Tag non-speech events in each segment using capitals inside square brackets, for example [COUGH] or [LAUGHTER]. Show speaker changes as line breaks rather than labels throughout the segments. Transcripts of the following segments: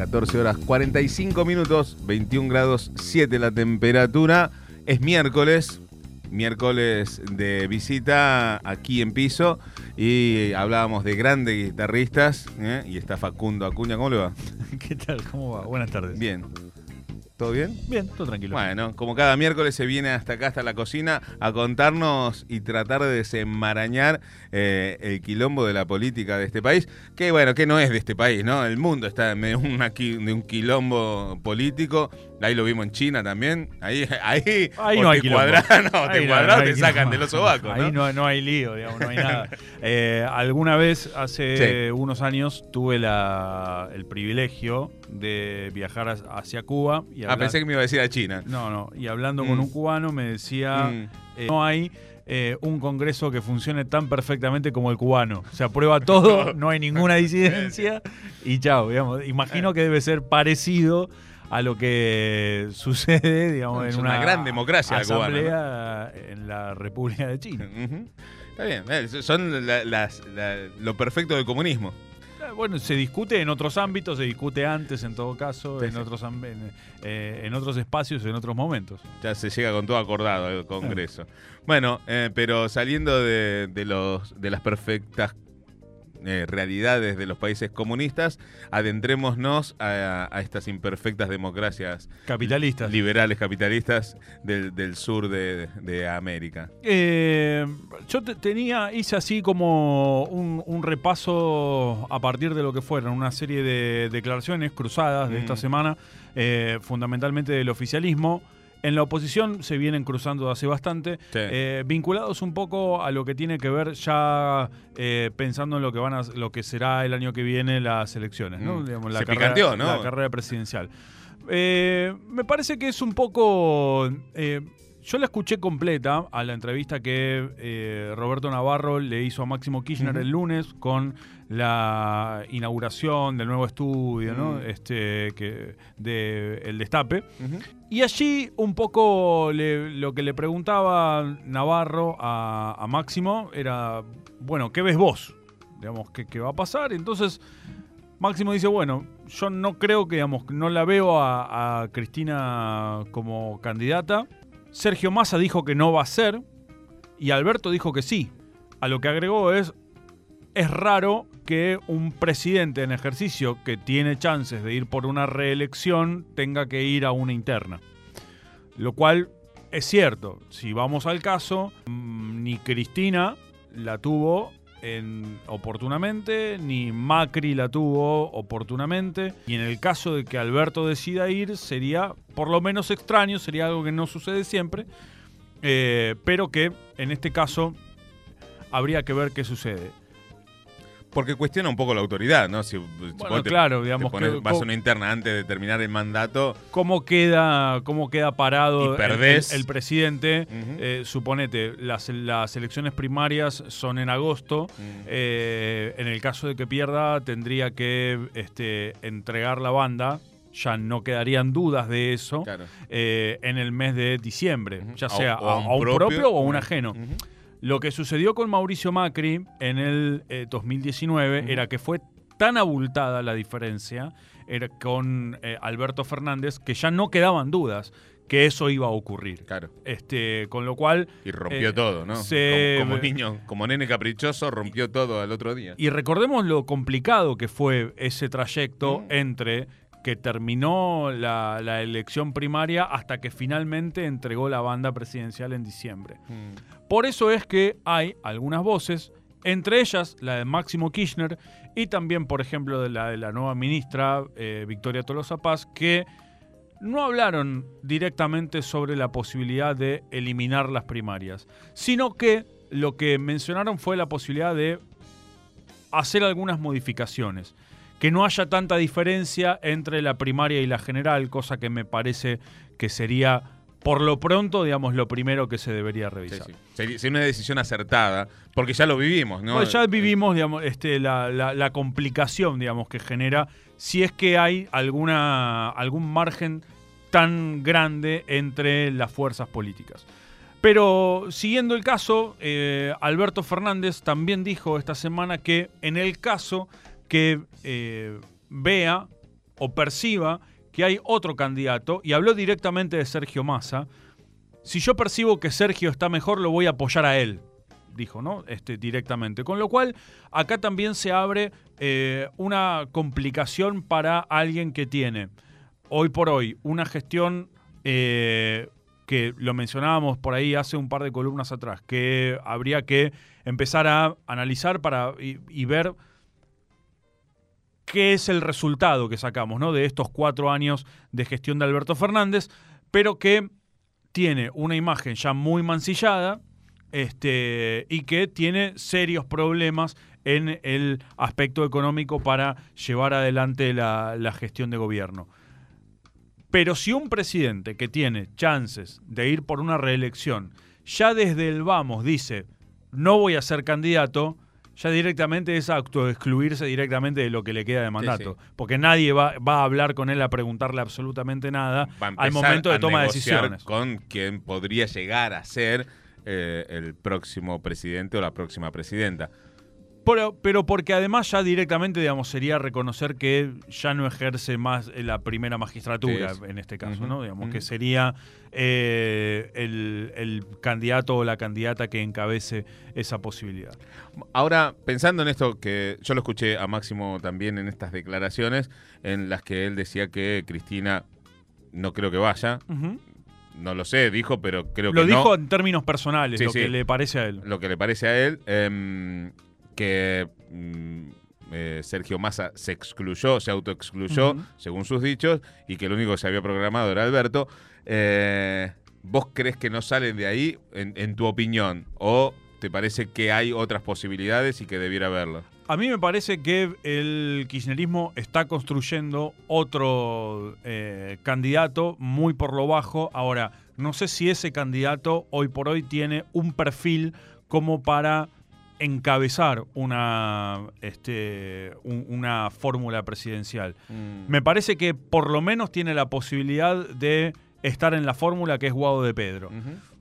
14 horas 45 minutos, 21 grados 7 la temperatura. Es miércoles, miércoles de visita aquí en piso y hablábamos de grandes guitarristas ¿eh? y está Facundo Acuña. ¿Cómo le va? [LAUGHS]
¿Qué tal? ¿Cómo va? Buenas tardes.
Bien. ¿Todo bien?
Bien, todo tranquilo.
Bueno, como cada miércoles se viene hasta acá, hasta la cocina, a contarnos y tratar de desenmarañar eh, el quilombo de la política de este país, que bueno, que no es de este país, ¿no? El mundo está en medio de, de un quilombo político Ahí lo vimos en China también. Ahí, ahí,
ahí no hay
te cuadrás, no, te cuadrás, te sacan de los sobacos.
Ahí no, no, hay lío, digamos, no hay nada. [LAUGHS] Eh, alguna vez, hace unos años, tuve la, el privilegio de viajar hacia Cuba.
Y ah, pensé que me iba a decir a China.
No, no. Y hablando con mm. un cubano me decía, mm. eh, no hay... Eh, un congreso que funcione tan perfectamente como el cubano. Se aprueba todo, [LAUGHS] no hay ninguna disidencia y chao, digamos. Imagino que debe ser parecido a lo que [LAUGHS] sucede, digamos, en una,
gran democracia
asamblea en la República de China.
Está bien, eh, son lo perfecto del comunismo.
Eh, bueno, se discute en otros ámbitos, se discute antes en todo caso, en, Otros, eh, en, otros espacios, en otros momentos.
Ya se llega con todo acordado al Congreso. Bueno, pero saliendo de, los, de las perfectas eh, realidades de los países comunistas, adentrémonos a, estas imperfectas democracias
capitalistas,
liberales capitalistas del, sur de, América.
Eh, yo tenía, hice así como un, repaso a partir de lo que fueron una serie de declaraciones cruzadas de esta semana, eh, fundamentalmente del oficialismo en la oposición se vienen cruzando hace bastante, eh, vinculados un poco a lo que tiene que ver ya eh, pensando en lo que van a, lo que será el año que viene las elecciones, ¿no?
Mm. la, carrera, ¿no?
la carrera presidencial. Eh, me parece que es un poco yo la escuché completa a la entrevista que eh, Roberto Navarro le hizo a Máximo Kirchner el lunes con la inauguración del nuevo estudio, ¿no? Mm. Este, que, de El Destape. Y allí un poco lo que le preguntaba Navarro a, Máximo era, bueno, ¿qué ves vos? Digamos, ¿qué, ¿qué, va a pasar? Entonces, Máximo dice, bueno, yo no creo que, digamos, no la veo a Cristina como candidata Sergio Massa dijo que no va a ser y Alberto dijo que sí. A lo que agregó es, es raro que un presidente en ejercicio que tiene chances de ir por una reelección tenga que ir a una interna. Lo cual es cierto, si vamos al caso, mm, ni Cristina la tuvo en, oportunamente, ni Macri la tuvo oportunamente. Y en el caso de que Alberto decida ir, sería por lo menos extraño, sería algo que no sucede siempre, eh, pero que en este caso habría que ver qué sucede.
Porque cuestiona un poco la autoridad, ¿no? Si,
claro, digamos
que, vas a una interna antes de terminar el mandato.
¿Cómo queda, cómo queda parado el, presidente? Eh, suponete, las, las, elecciones primarias son en agosto. Eh, en el caso de que pierda, tendría que este, entregar la banda ya no quedarían dudas de eso eh, en el mes de diciembre, ya sea a, un, propio, o a un ajeno. Lo que sucedió con Mauricio Macri en el 2019 eh, era que fue tan abultada la diferencia era con eh, Alberto Fernández que ya no quedaban dudas que eso iba a ocurrir.
Claro.
Este, con lo cual.
Y rompió eh, todo, ¿no? como, niño, como nene caprichoso, rompió todo al otro día.
Y recordemos lo complicado que fue ese trayecto entre que terminó la, elección primaria hasta que finalmente entregó la banda presidencial en diciembre. Mm. Por eso es que hay algunas voces, entre ellas la de Máximo Kirchner y también, por ejemplo, de la de la nueva ministra eh, Victoria Tolosa Paz, que no hablaron directamente sobre la posibilidad de eliminar las primarias, sino que lo que mencionaron fue la posibilidad de hacer algunas modificaciones que no haya tanta diferencia entre la primaria y la general, cosa que me parece que sería por lo pronto, digamos, lo primero que se debería revisar.
Sería una decisión acertada, porque ya lo vivimos, ¿no?
Pues ya vivimos, digamos, este, la, complicación, digamos, que genera si es que hay alguna, algún margen tan grande entre las fuerzas políticas. Pero siguiendo el caso, eh, Alberto Fernández también dijo esta semana que en el caso que eh, vea o perciba que hay otro candidato, y habló directamente de Sergio Massa. Si yo percibo que Sergio está mejor, lo voy a apoyar a él, dijo, ¿no? Este, directamente. Con lo cual, acá también se abre eh, una complicación para alguien que tiene, hoy por hoy, una gestión eh, que lo mencionábamos por ahí hace un par de columnas atrás, que habría que empezar a analizar para, y, ver qué es el resultado que sacamos ¿no? de estos cuatro años de gestión de Alberto Fernández, pero que tiene una imagen ya muy mancillada este, y que tiene serios problemas en el aspecto económico para llevar adelante la, la gestión de gobierno. Pero si un presidente que tiene chances de ir por una reelección ya desde el vamos dice no voy a ser candidato, ya directamente es autoexcluirse directamente de lo que le queda de mandato. Porque nadie va, va, a hablar con él a preguntarle absolutamente nada al momento de toma de decisiones.
Con quien podría llegar a ser eh, el próximo presidente o la próxima presidenta.
Pero, pero, porque además ya directamente, digamos, sería reconocer que ya no ejerce más la primera magistratura en este caso, ¿no? Digamos, que sería eh, el, candidato o la candidata que encabece esa posibilidad.
Ahora, pensando en esto, que yo lo escuché a Máximo también en estas declaraciones, en las que él decía que Cristina no creo que vaya. No lo sé, dijo, pero creo que
Lo dijo en términos personales, lo que le parece a él.
Lo que le parece a él. Em, que mm, eh, Sergio Massa se excluyó, se autoexcluyó, según sus dichos, y que el único que se había programado era Alberto. Eh, ¿Vos crees que no salen de ahí, en, tu opinión? ¿O te parece que hay otras posibilidades y que debiera haberlo?
A mí me parece que el kirchnerismo está construyendo otro eh, candidato muy por lo bajo. Ahora, no sé si ese candidato hoy por hoy tiene un perfil como para encabezar una, este, una fórmula presidencial. Mm. Me parece que por lo menos tiene la posibilidad de estar en la fórmula que es Guado de Pedro.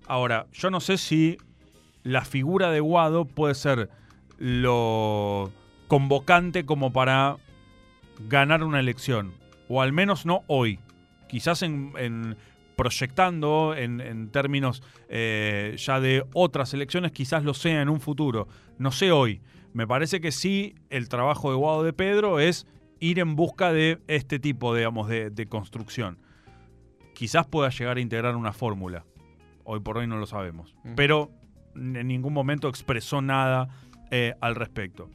Ahora, yo no sé si la figura de Guado puede ser lo convocante como para ganar una elección, o al menos no hoy. Quizás en proyectando en, términos eh, ya de otras elecciones, quizás lo sea en un futuro. No sé hoy. Me parece que sí, el trabajo de Guado de Pedro es ir en busca de este tipo, digamos, de, construcción. Quizás pueda llegar a integrar una fórmula. Hoy por hoy no lo sabemos. Pero en ningún momento expresó nada eh, al respecto.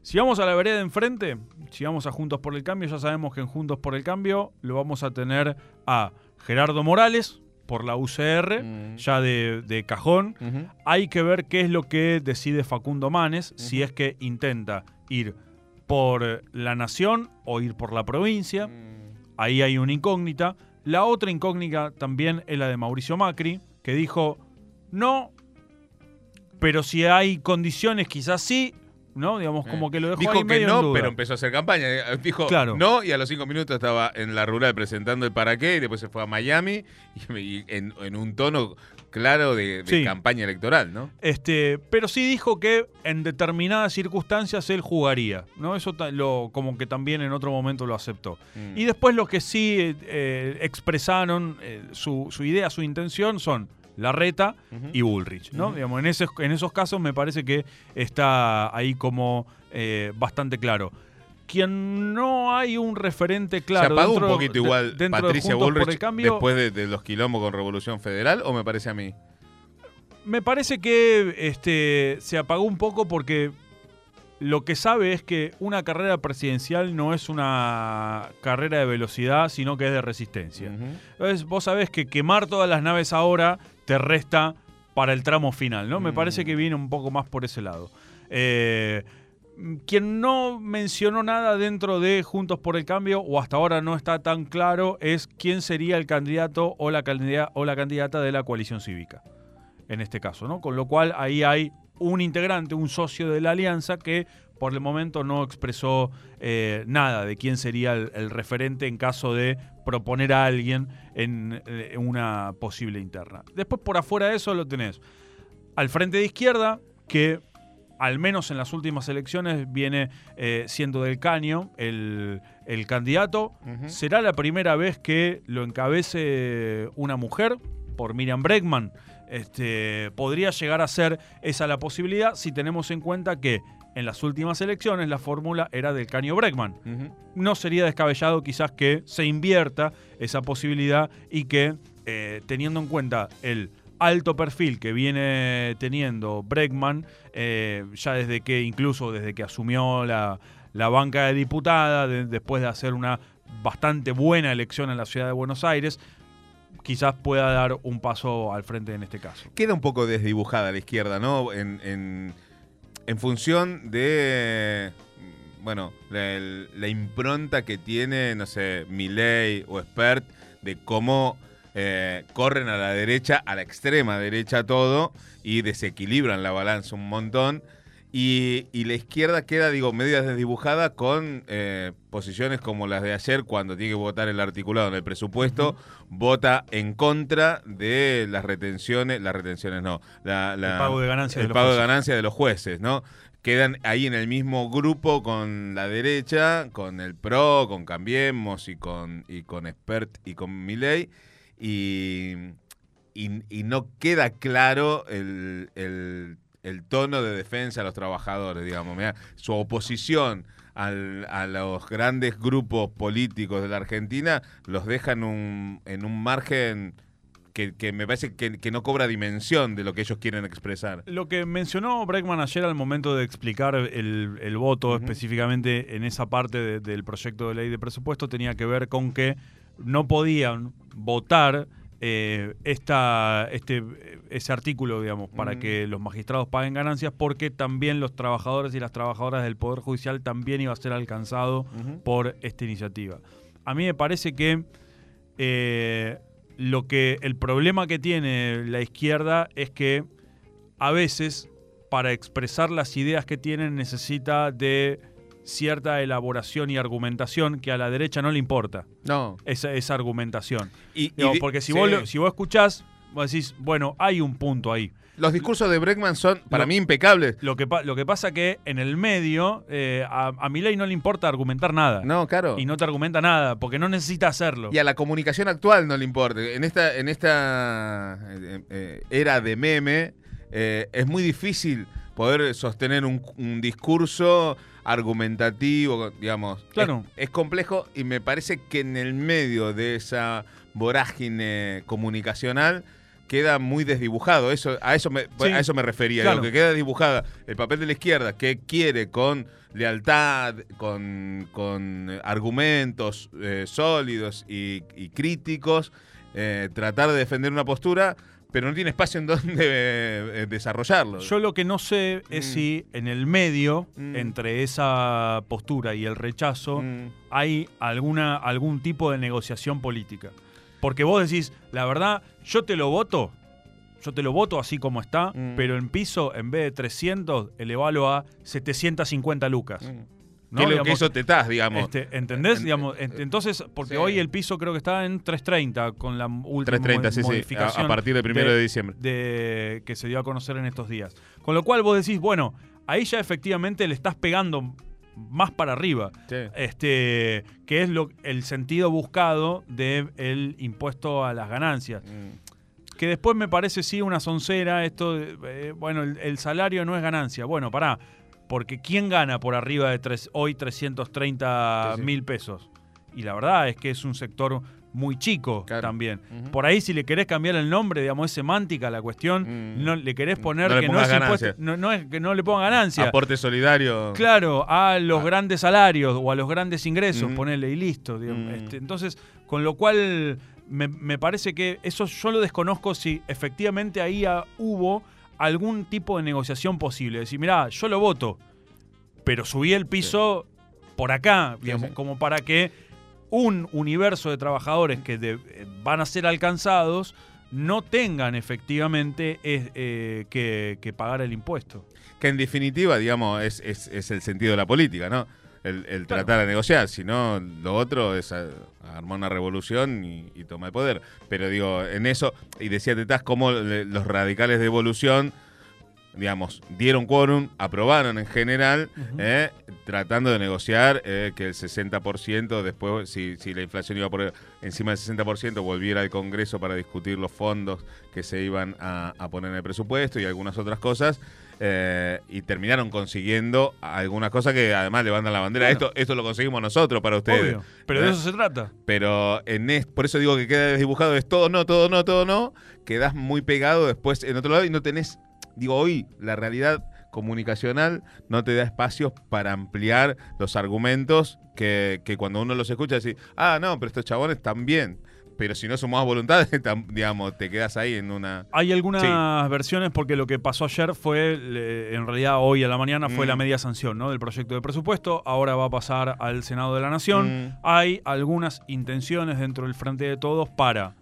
Si vamos a la vereda de enfrente, si vamos a Juntos por el Cambio, ya sabemos que en Juntos por el Cambio lo vamos a tener a Gerardo Morales por la UCR, mm. ya de, cajón. Hay que ver qué es lo que decide Facundo Manes, si es que intenta ir por la nación o ir por la provincia. Mm. Ahí hay una incógnita. La otra incógnita también es la de Mauricio Macri, que dijo, no, pero si hay condiciones quizás sí, ¿no? Digamos, como que lo dejó
Dijo
que
no, pero empezó a hacer campaña. Dijo no y a los cinco minutos estaba en la rural presentando el para qué y después se fue a Miami [LAUGHS] y, en, un tono claro de, campaña electoral, ¿no?
Este, pero sí dijo que en determinadas circunstancias él jugaría, ¿no? Eso lo, como que también en otro momento lo aceptó. Mm. Y después los que sí eh, expresaron eh, su, su idea, su intención son Larreta y Bullrich. ¿no? Digamos, en, esos, en esos casos me parece que está ahí como eh, bastante claro. Quien no hay un referente claro.
¿Se apagó un poquito igual Patricia Bullrich después de, los quilombos con Revolución Federal o me parece a mí?
Me parece que este, se apagó un poco porque lo que sabe es que una carrera presidencial no es una carrera de velocidad, sino que es de resistencia. Entonces, vos sabés que quemar todas las naves ahora te resta para el tramo final, ¿no? Me mm. parece que viene un poco más por ese lado. Eh, quien no mencionó nada dentro de Juntos por el Cambio, o hasta ahora no está tan claro, es quién sería el candidato o la, candidata, o la candidata de la coalición cívica, en este caso, ¿no? Con lo cual ahí hay un integrante, un socio de la alianza que por el momento no expresó eh, nada de quién sería el, referente en caso de proponer a alguien en, eh, una posible interna. Después por afuera de eso lo tenés al frente de izquierda, que al menos en las últimas elecciones, viene eh, siendo del caño el, el candidato. Será la primera vez que lo encabece una mujer por Miriam Bregman. Este, podría llegar a ser esa la posibilidad si tenemos en cuenta que en las últimas elecciones la fórmula era del Caño Bregman. No sería descabellado quizás que se invierta esa posibilidad y que, eh, teniendo en cuenta el alto perfil que viene teniendo Bregman, eh, ya desde que, incluso desde que asumió la, banca de diputada, después de hacer una bastante buena elección en la ciudad de Buenos Aires, quizás pueda dar un paso al frente en este caso.
Queda un poco desdibujada la izquierda, ¿no? En, función de, bueno, la, impronta que tiene, no sé, Milley o Expert, de cómo eh, corren a la derecha, a la extrema derecha todo, y desequilibran la balanza un montón. Y, la izquierda queda, digo, media desdibujada con eh, posiciones como las de ayer, cuando tiene que votar el articulado en el presupuesto, vota en contra de las retenciones, las retenciones no,
el pago de ganancias,
de, los pago de, ganancias de los jueces, ¿no? Quedan ahí en el mismo grupo con la derecha, con el PRO, con Cambiemos y con, y con Expert y con Miley. Y, y, no queda claro el, el el tono de defensa a los trabajadores, digamos. su oposición a los grandes grupos políticos de la Argentina los deja en un, en un margen que, me parece que, no cobra dimensión de lo que ellos quieren expresar.
Lo que mencionó Breckman ayer al momento de explicar el, voto específicamente en esa parte del proyecto de ley de presupuesto tenía que ver con que no podían votar eh, esta, este, ese artículo, digamos, para que los magistrados paguen ganancias, porque también los trabajadores y las trabajadoras del Poder Judicial también iba a ser alcanzado por esta iniciativa. A mí me parece que eh, lo que el problema que tiene la izquierda es que a veces para expresar las ideas que tienen necesita de cierta elaboración y argumentación que a la derecha no le importa.
No.
Esa, esa argumentación. Y, porque si, vos, si vos escuchás, vos decís, bueno, hay un punto ahí.
Los discursos de Breckman son, para mí, impecables.
Lo que, lo que pasa que en el medio, eh, a, a ley no le importa argumentar nada.
No, claro.
Y no te argumenta nada, porque no necesita hacerlo.
Y a la comunicación actual no le importa. En esta, en esta eh, eh, era de meme, es muy difícil poder sostener un, un discurso argumentativo, digamos.
Claro.
Es, complejo y me parece que en el medio de esa vorágine comunicacional queda muy desdibujado. Eso, a, eso me, a eso me refería. Lo que queda dibujada el papel de la izquierda, que quiere con lealtad, con, con argumentos eh, sólidos y, críticos, eh, tratar de defender una postura pero no tiene espacio en donde eh, desarrollarlo.
Yo lo que no sé es mm. si en el medio, mm. entre esa postura y el rechazo, mm. hay alguna, algún tipo de negociación política. Porque vos decís, la verdad, yo te lo voto, yo te lo voto así como está, pero en piso, en vez de 300, elevalo a 750 lucas.
¿No? lo que eso te estás, digamos.
Este, ¿Entendés? digamos, entonces, porque hoy el piso creo que está en 330 con la última 330, modificación.
a, partir del primero de, diciembre.
De, que se dio a conocer en estos días. Con lo cual vos decís, bueno, ahí ya efectivamente le estás pegando más para arriba. Este, que es lo, el sentido buscado del impuesto a las ganancias. Mm. Que después me parece sí una soncera, esto, eh, bueno, el, el, salario no es ganancia. Bueno, pará, porque ¿quién gana por arriba de tres, hoy 330 mil pesos? Y la verdad es que es un sector muy chico también. Por ahí, si le querés cambiar el nombre, digamos, es semántica la cuestión, mm. no le querés poner que, no es impuesto, no, es que no le ponga ganancia.
Aporte solidario.
Claro, a los ah. grandes salarios o a los grandes ingresos, ponerle y listo. Mm. Este, entonces, con lo cual me, me, parece que eso yo lo desconozco si efectivamente ahí hubo algún tipo de negociación posible. Decir, mirá, yo lo voto, pero subí el piso por acá, como para que un universo de trabajadores que van a ser alcanzados no tengan efectivamente eh, que, pagar el impuesto.
Que en definitiva, digamos, es, es el sentido de la política, ¿no? El, tratar de negociar, sino lo otro es armar una revolución y, tomar el poder. Pero digo, en eso, y decía Tetás, como los radicales de evolución digamos, dieron quórum, aprobaron en general, eh, tratando de negociar eh, que el 60%, después, si, si la inflación iba por encima del 60%, volviera al Congreso para discutir los fondos que se iban a, a poner en el presupuesto y algunas otras cosas. Eh, y terminaron consiguiendo algunas cosas que además levantan la bandera. Esto, esto lo conseguimos nosotros para ustedes.
Obvio. Pero de
¿Eh?
eso se trata.
Pero en es, por eso digo que queda desdibujado, es todo no, todo no, todo no, quedás muy pegado después en otro lado y no tenés, digo, hoy la realidad comunicacional no te da espacios para ampliar los argumentos que, que cuando uno los escucha decir, ah, no, pero estos chabones también. Pero si no sumás voluntad, [LAUGHS] tam- digamos, te quedas ahí en una...
Hay algunas
Sí.
versiones porque lo que pasó ayer fue, en realidad hoy a la mañana fue
Mm.
la media sanción ¿no? del proyecto de presupuesto, ahora va a pasar al Senado de la Nación.
Mm.
Hay algunas intenciones dentro del Frente de Todos para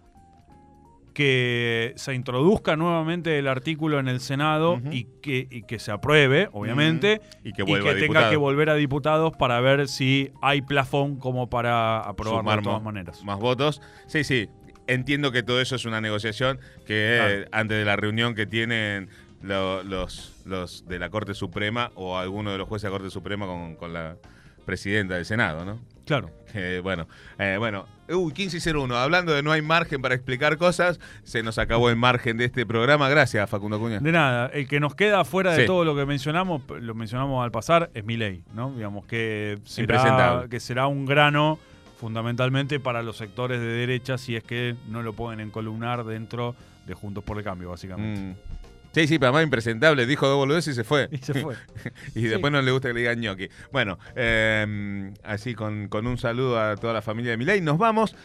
que se introduzca nuevamente el artículo en el Senado y, que, y que se apruebe, obviamente,
Mm. Y que
y tenga que volver a diputados para ver si hay plafón como para aprobarlo
Sumar
de todas maneras.
Más votos. Sí, sí. Entiendo que todo eso es una negociación que
Claro.
eh, antes de la reunión que tienen lo- los, los de la Corte Suprema o alguno de los jueces de la Corte Suprema con, con la presidenta del Senado, ¿no?
Claro.
Eh, bueno, eh, bueno, uy, 15 y 01. Hablando de no hay margen para explicar cosas, se nos acabó el margen de este programa. Gracias, Facundo Cuña.
De nada, el que nos queda fuera de
Sí.
todo lo que mencionamos, lo mencionamos al pasar, es mi ley, ¿no? Digamos que será, que será un grano fundamentalmente para los sectores de derecha si es que no lo pueden encolumnar dentro de Juntos por el Cambio, básicamente.
Mm. Sí, sí, pero además impresentable. Dijo dos boludeces y se fue.
Y se fue. [LAUGHS]
Y después no le gusta que le digan ñoqui. Bueno, eh, así con, con un saludo a toda la familia de Milei. Nos vamos.